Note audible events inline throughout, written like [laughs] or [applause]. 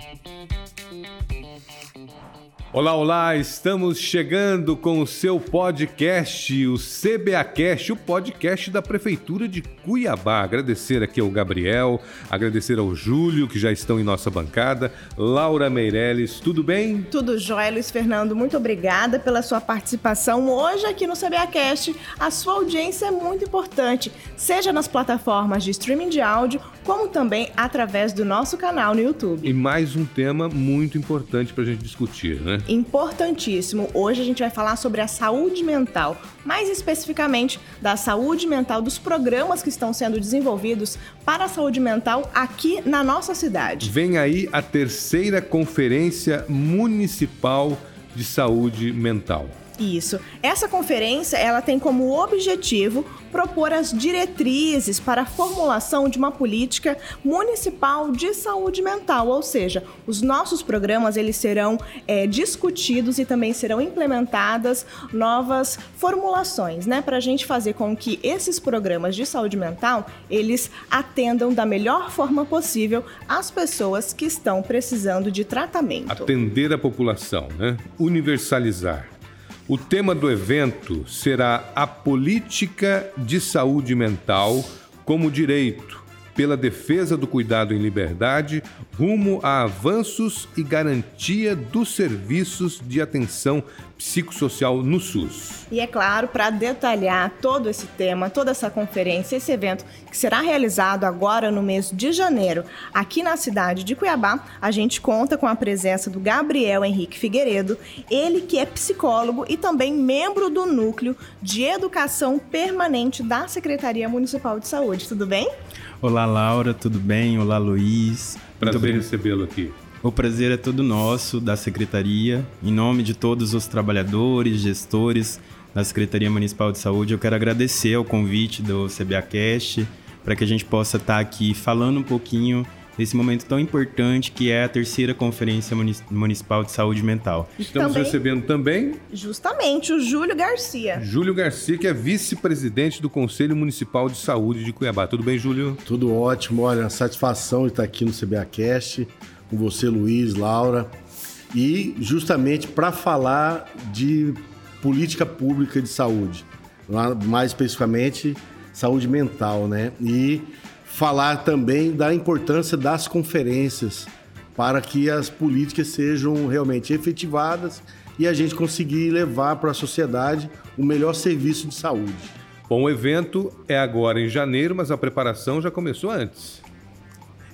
and Olá, olá, estamos chegando com o seu podcast, o CBAcast, o podcast da Prefeitura de Cuiabá. Agradecer aqui ao Gabriel, agradecer ao Júlio, que já estão em nossa bancada, Laura Meirelles, tudo bem? Tudo jóia, Luiz Fernando, muito obrigada pela sua participação hoje aqui no CBAcast. A sua audiência é muito importante, seja nas plataformas de streaming de áudio, como também através do nosso canal no YouTube. E mais um tema muito importante para a gente discutir, né? Importantíssimo. Hoje a gente vai falar sobre a saúde mental, mais especificamente da saúde mental dos programas que estão sendo desenvolvidos para a saúde mental aqui na nossa cidade. Vem aí a terceira Conferência Municipal de Saúde Mental. Isso. Essa conferência, ela tem como objetivo propor as diretrizes para a formulação de uma política municipal de saúde mental, ou seja, os nossos programas eles serão é, discutidos e também serão implementadas novas formulações, né, para a gente fazer com que esses programas de saúde mental eles atendam da melhor forma possível as pessoas que estão precisando de tratamento. Atender a população, né? Universalizar. O tema do evento será a política de saúde mental como direito pela defesa do cuidado em liberdade, rumo a avanços e garantia dos serviços de atenção psicossocial no SUS. E é claro, para detalhar todo esse tema, toda essa conferência, esse evento que será realizado agora no mês de janeiro, aqui na cidade de Cuiabá, a gente conta com a presença do Gabriel Henrique Figueiredo, ele que é psicólogo e também membro do núcleo de educação permanente da Secretaria Municipal de Saúde. Tudo bem? Olá, Laura, tudo bem? Olá, Luiz. Prazer recebê-lo aqui. O prazer é todo nosso, da Secretaria. Em nome de todos os trabalhadores, gestores da Secretaria Municipal de Saúde, eu quero agradecer ao convite do CBAcast para que a gente possa estar aqui falando um pouquinho nesse momento tão importante que é a terceira Conferência Municipal de Saúde Mental. Estamos também, recebendo também. Justamente, o Júlio Garcia. Júlio Garcia, que é vice-presidente do Conselho Municipal de Saúde de Cuiabá. Tudo bem, Júlio? Tudo ótimo. Olha, satisfação de estar aqui no CBAcast com você, Luiz, Laura. E justamente para falar de política pública de saúde, mais especificamente saúde mental, né? E falar também da importância das conferências para que as políticas sejam realmente efetivadas e a gente conseguir levar para a sociedade o melhor serviço de saúde. Bom, o evento é agora em janeiro, mas a preparação já começou antes.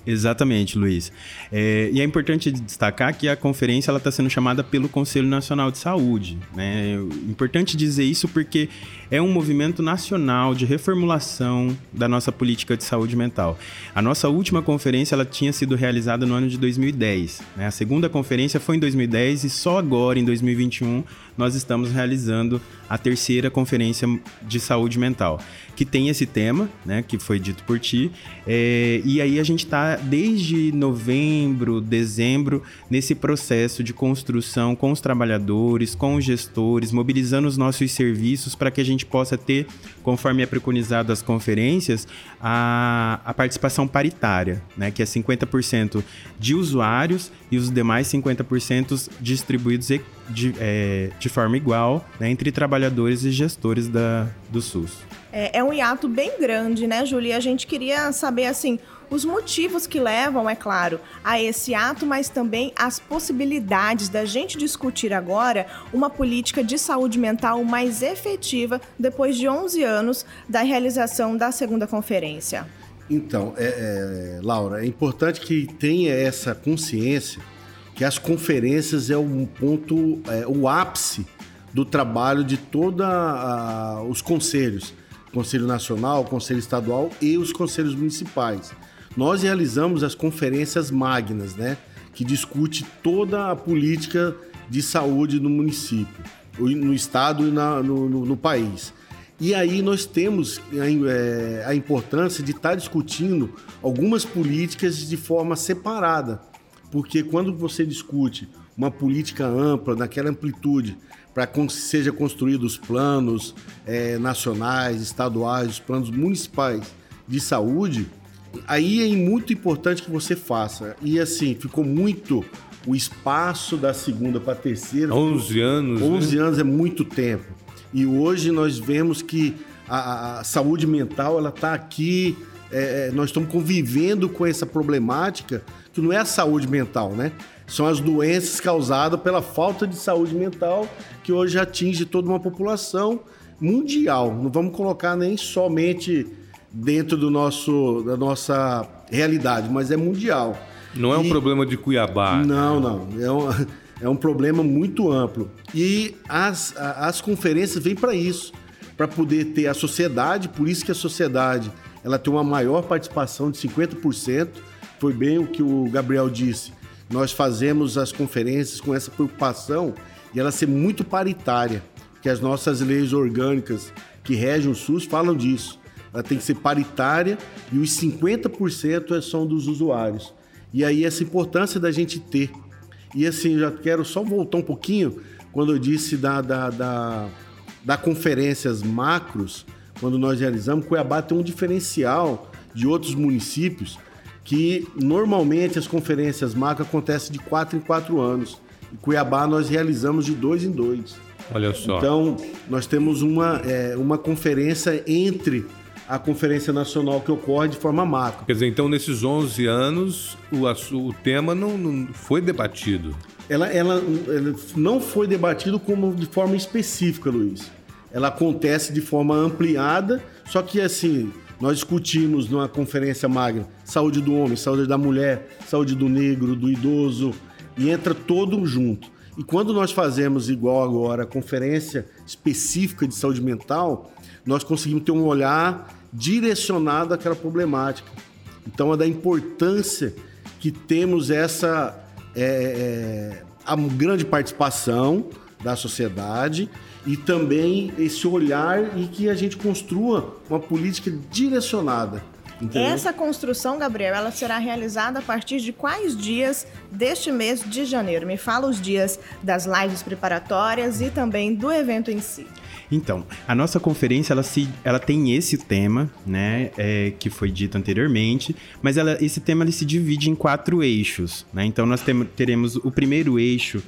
Exatamente, Luiz. É, e é importante destacar que a conferência está sendo chamada pelo Conselho Nacional de Saúde. Né? É importante dizer isso porque é um movimento nacional de reformulação da nossa política de saúde mental. A nossa última conferência ela tinha sido realizada no ano de 2010. Né? A segunda conferência foi em 2010 e só agora, em 2021, nós estamos realizando a terceira conferência de saúde mental, que tem esse tema, né, que foi dito por ti. É, e aí a gente está desde novembro, dezembro, nesse processo de construção com os trabalhadores, com os gestores, mobilizando os nossos serviços para que a gente possa ter, conforme é preconizado as conferências, a, a participação paritária, né, que é 50% de usuários e os demais 50% distribuídos de, é, de forma igual né, entre trabalhadores e gestores da, do SUS. É, é um hiato bem grande, né, Júlia? E a gente queria saber, assim, os motivos que levam, é claro, a esse ato, mas também as possibilidades da gente discutir agora uma política de saúde mental mais efetiva depois de 11 anos da realização da segunda conferência. Então, é, é, Laura, é importante que tenha essa consciência que as conferências é um ponto, é, o ápice do trabalho de todos os conselhos, Conselho Nacional, Conselho Estadual e os conselhos municipais. Nós realizamos as conferências magnas, né, que discute toda a política de saúde no município, no estado e na, no, no, no, país. E aí nós temos a, é, a importância de estar discutindo algumas políticas de forma separada porque quando você discute uma política ampla, naquela amplitude, para que seja construídos os planos é, nacionais, estaduais, os planos municipais de saúde, aí é muito importante que você faça. E assim, ficou muito o espaço da segunda para a terceira. 11 anos. 11 né? anos é muito tempo. E hoje nós vemos que a, a saúde mental ela está aqui. É, é, nós estamos convivendo com essa problemática que não é a saúde mental, né? São as doenças causadas pela falta de saúde mental que hoje atinge toda uma população mundial. Não vamos colocar nem somente dentro do nosso, da nossa realidade, mas é mundial. Não é um problema de Cuiabá. Não, não. É um, [laughs] é um problema muito amplo. E as, as conferências vêm para isso, para poder ter a sociedade, por isso que a sociedade ela tem uma maior participação de 50%. Foi bem o que o Gabriel disse. Nós fazemos as conferências com essa preocupação de ela ser muito paritária, que as nossas leis orgânicas que regem o SUS falam disso. Ela tem que ser paritária e os 50% são dos usuários. E aí essa importância da gente ter. E assim, já quero só voltar um pouquinho quando eu disse da, da, da, da conferências macros, quando nós realizamos, Cuiabá tem um diferencial de outros municípios que normalmente as conferências macro acontecem de quatro em quatro anos. Em Cuiabá nós realizamos de dois em dois. Olha só. Então, nós temos uma, é, uma conferência entre a Conferência Nacional que ocorre de forma macro. Quer dizer, então nesses 11 anos o, o tema não, não foi debatido? Ela, ela, ela, não foi debatido como de forma específica, Luiz. Ela acontece de forma ampliada, só que assim, nós discutimos numa conferência magna saúde do homem, saúde da mulher, saúde do negro, do idoso, e entra todo junto. E quando nós fazemos igual agora a conferência específica de saúde mental, nós conseguimos ter um olhar direcionado àquela problemática. Então, é da importância que temos essa é, é, a grande participação da sociedade e também esse olhar e que a gente construa uma política direcionada. Entendeu? Essa construção, Gabriel, ela será realizada a partir de quais dias deste mês de janeiro? Me fala os dias das lives preparatórias e também do evento em si. Então, a nossa conferência ela, se, ela tem esse tema, né, é, que foi dito anteriormente, mas ela, esse tema ele se divide em quatro eixos. Né? Então, nós tem, teremos o primeiro eixo,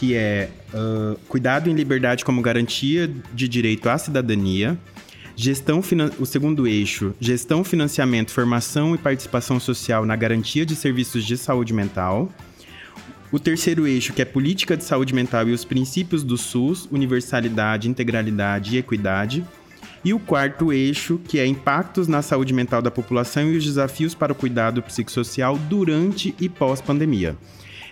que é uh, cuidado em liberdade como garantia de direito à cidadania. Gestão, o segundo eixo, gestão, financiamento, formação e participação social na garantia de serviços de saúde mental. O terceiro eixo, que é política de saúde mental e os princípios do SUS, universalidade, integralidade e equidade. E o quarto eixo, que é impactos na saúde mental da população e os desafios para o cuidado psicossocial durante e pós-pandemia.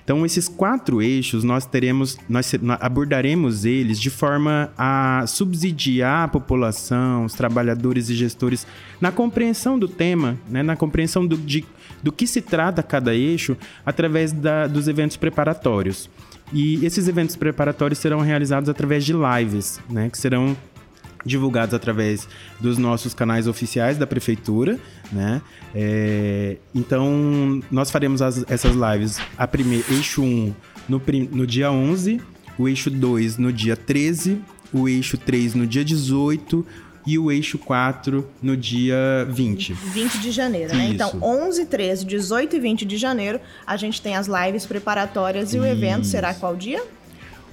Então, esses quatro eixos, nós teremos, nós abordaremos eles de forma a subsidiar a população, os trabalhadores e gestores na compreensão do tema, né, na compreensão do, de, do que se trata cada eixo através da, dos eventos preparatórios. E esses eventos preparatórios serão realizados através de lives, né, que serão divulgados através dos nossos canais oficiais da prefeitura, né? É, então, nós faremos as, essas lives, a primeira, eixo 1 no, no dia 11, o eixo 2 no dia 13, o eixo 3 no dia 18, e o eixo 4 no dia 20. 20 de janeiro, né? Então, Isso. Então, 11, 13, 18 e 20 de janeiro, a gente tem as lives preparatórias e Isso. o evento será qual dia?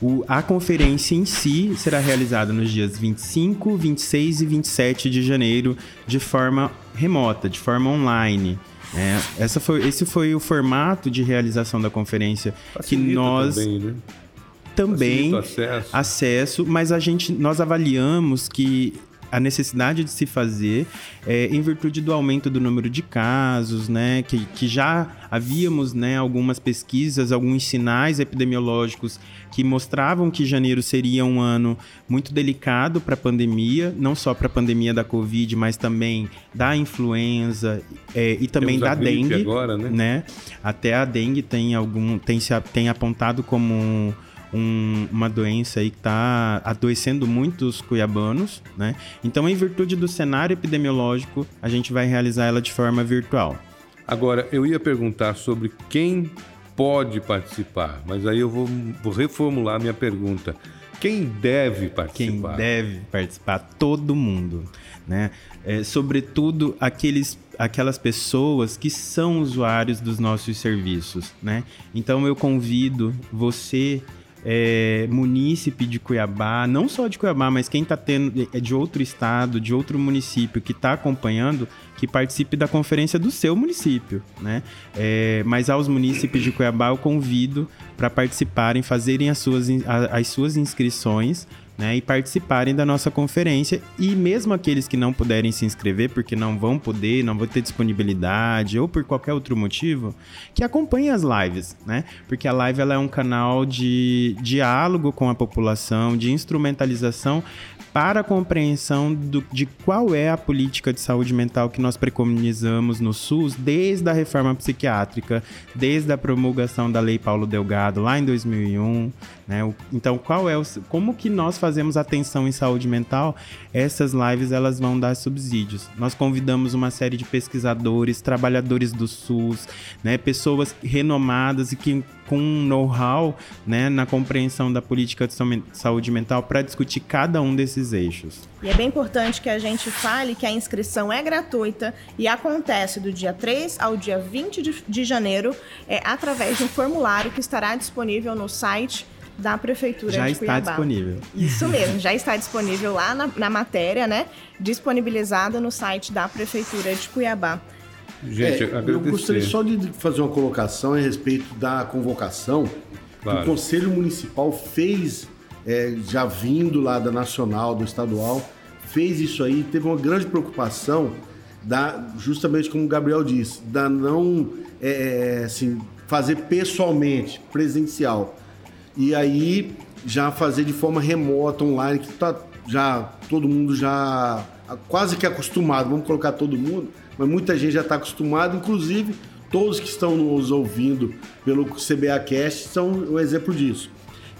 O, a conferência em si será realizada nos dias 25, 26 e 27 de janeiro de forma remota, de forma online. É, essa foi, esse foi o formato de realização da conferência Facilita que nós também, né? também acesso. acesso, mas a gente nós avaliamos que a necessidade de se fazer é, em virtude do aumento do número de casos, né? Que, que já havíamos né, algumas pesquisas, alguns sinais epidemiológicos que mostravam que janeiro seria um ano muito delicado para a pandemia, não só para a pandemia da Covid, mas também da influenza é, e também da dengue. Agora, né? né? Até a dengue tem algum tem, se, tem apontado como um, uma doença aí que está adoecendo muitos cuiabanos, né? Então, em virtude do cenário epidemiológico, a gente vai realizar ela de forma virtual. Agora, eu ia perguntar sobre quem pode participar, mas aí eu vou, vou reformular minha pergunta. Quem deve participar? Quem deve participar? Todo mundo, né? É, sobretudo aqueles, aquelas pessoas que são usuários dos nossos serviços, né? Então eu convido você é, munícipe de Cuiabá, não só de Cuiabá, mas quem está tendo é de outro estado, de outro município que está acompanhando, que participe da conferência do seu município, né? É, mas aos munícipes de Cuiabá eu convido para participarem, fazerem as suas, as suas inscrições né, e participarem da nossa conferência. E mesmo aqueles que não puderem se inscrever, porque não vão poder, não vão ter disponibilidade ou por qualquer outro motivo, que acompanhem as lives, né? Porque a live ela é um canal de diálogo com a população, de instrumentalização para a compreensão do, de qual é a política de saúde mental que nós preconizamos no SUS desde a reforma psiquiátrica, desde a promulgação da Lei Paulo Delgado lá em 2001, né? Então, qual é o, como que nós fazemos atenção em saúde mental? Essas lives elas vão dar subsídios. Nós convidamos uma série de pesquisadores, trabalhadores do SUS, né? Pessoas renomadas e que com know-how né, na compreensão da política de saúde mental para discutir cada um desses eixos. E é bem importante que a gente fale que a inscrição é gratuita e acontece do dia 3 ao dia 20 de, de janeiro é, através de um formulário que estará disponível no site da Prefeitura já de Cuiabá. Já está disponível. Isso [laughs] mesmo, já está disponível lá na, na matéria, né? Disponibilizada no site da Prefeitura de Cuiabá. Gente, é, eu gostaria só de fazer uma colocação a respeito da convocação claro. o Conselho Municipal fez, é, já vindo lá da Nacional, do Estadual, fez isso aí, teve uma grande preocupação da, justamente como o Gabriel disse, da não é, é, assim, fazer pessoalmente, presencial. E aí já fazer de forma remota, online, que tá já todo mundo já quase que acostumado, vamos colocar todo mundo, mas muita gente já está acostumada, inclusive todos que estão nos ouvindo pelo CBA Cast são um exemplo disso.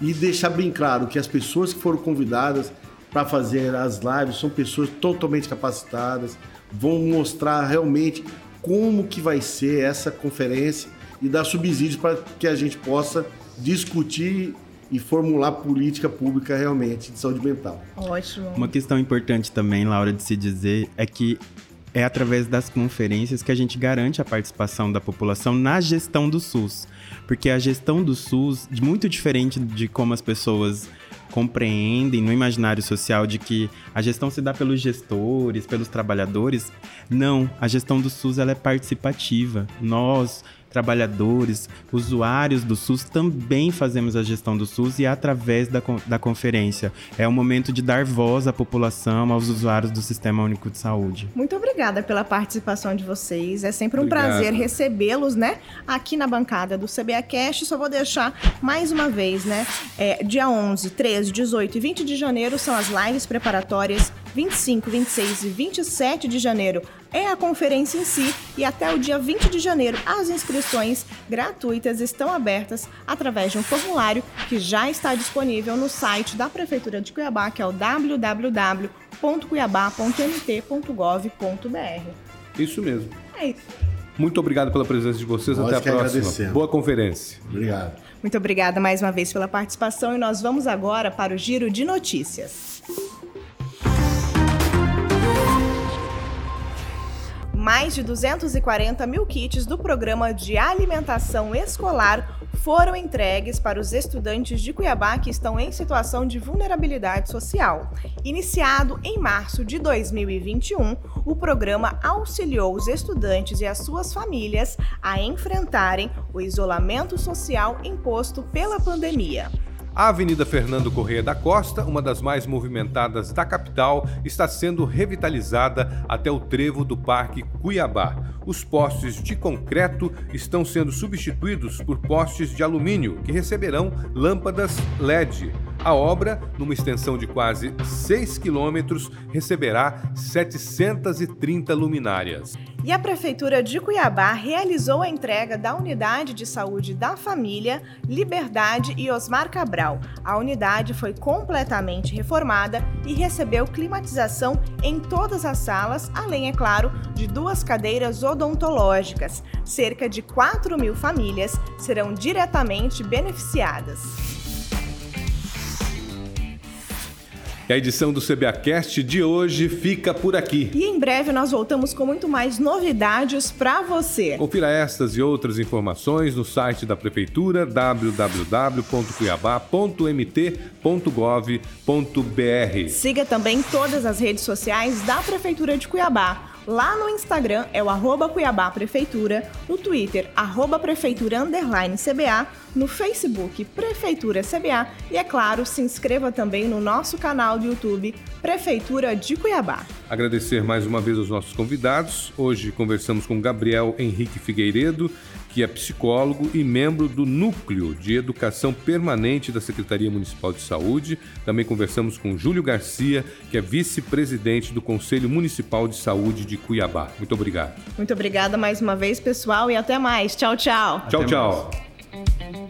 E deixar bem claro que as pessoas que foram convidadas para fazer as lives são pessoas totalmente capacitadas, vão mostrar realmente como que vai ser essa conferência e dar subsídios para que a gente possa discutir e formular política pública realmente de saúde mental. Ótimo. Uma questão importante também, Laura, de se dizer é que é através das conferências que a gente garante a participação da população na gestão do SUS. Porque a gestão do SUS, muito diferente de como as pessoas compreendem no imaginário social de que a gestão se dá pelos gestores, pelos trabalhadores, não, a gestão do SUS ela é participativa. Nós, trabalhadores, usuários do SUS, também fazemos a gestão do SUS e através da, da conferência. É o momento de dar voz à população, aos usuários do Sistema Único de Saúde. Muito obrigada pela participação de vocês. É sempre um Obrigado. prazer recebê-los, né? Aqui na bancada do CBA Cash. Só vou deixar mais uma vez, né? É, dia 11, 13, 18 e 20 de janeiro são as lives preparatórias 25, 26 e 27 de janeiro é a conferência em si e até o dia 20 de janeiro as inscrições gratuitas estão abertas através de um formulário que já está disponível no site da Prefeitura de Cuiabá, que é o www.cuiabá.mt.gov.br. Isso mesmo. É isso. Muito obrigado pela presença de vocês. Nós Até a próxima. Boa conferência. Obrigado. Muito obrigada mais uma vez pela participação e nós vamos agora para o giro de notícias. Mais de 240 mil kits do programa de alimentação escolar foram entregues para os estudantes de Cuiabá que estão em situação de vulnerabilidade social. Iniciado em março de 2021, o programa auxiliou os estudantes e as suas famílias a enfrentarem o isolamento social imposto pela pandemia. A Avenida Fernando Correia da Costa, uma das mais movimentadas da capital, está sendo revitalizada até o trevo do Parque Cuiabá. Os postes de concreto estão sendo substituídos por postes de alumínio, que receberão lâmpadas LED. A obra, numa extensão de quase 6 quilômetros, receberá 730 luminárias. E a Prefeitura de Cuiabá realizou a entrega da Unidade de Saúde da Família, Liberdade e Osmar Cabral. A unidade foi completamente reformada e recebeu climatização em todas as salas, além, é claro, de duas cadeiras odontológicas. Cerca de 4 mil famílias serão diretamente beneficiadas. E a edição do CBAcast de hoje fica por aqui. E em breve nós voltamos com muito mais novidades para você. Confira estas e outras informações no site da Prefeitura www.cuiabá.mt.gov.br. Siga também todas as redes sociais da Prefeitura de Cuiabá. Lá no Instagram é o arroba Cuiabá Prefeitura, no Twitter, arroba Prefeitura Underline CBA, no Facebook Prefeitura CBA e, é claro, se inscreva também no nosso canal do YouTube Prefeitura de Cuiabá. Agradecer mais uma vez aos nossos convidados. Hoje conversamos com Gabriel Henrique Figueiredo, que é psicólogo e membro do Núcleo de Educação Permanente da Secretaria Municipal de Saúde. Também conversamos com Júlio Garcia, que é vice-presidente do Conselho Municipal de Saúde de Cuiabá. Muito obrigado. Muito obrigada mais uma vez, pessoal, e até mais. Tchau, tchau. Tchau, até tchau. Mais.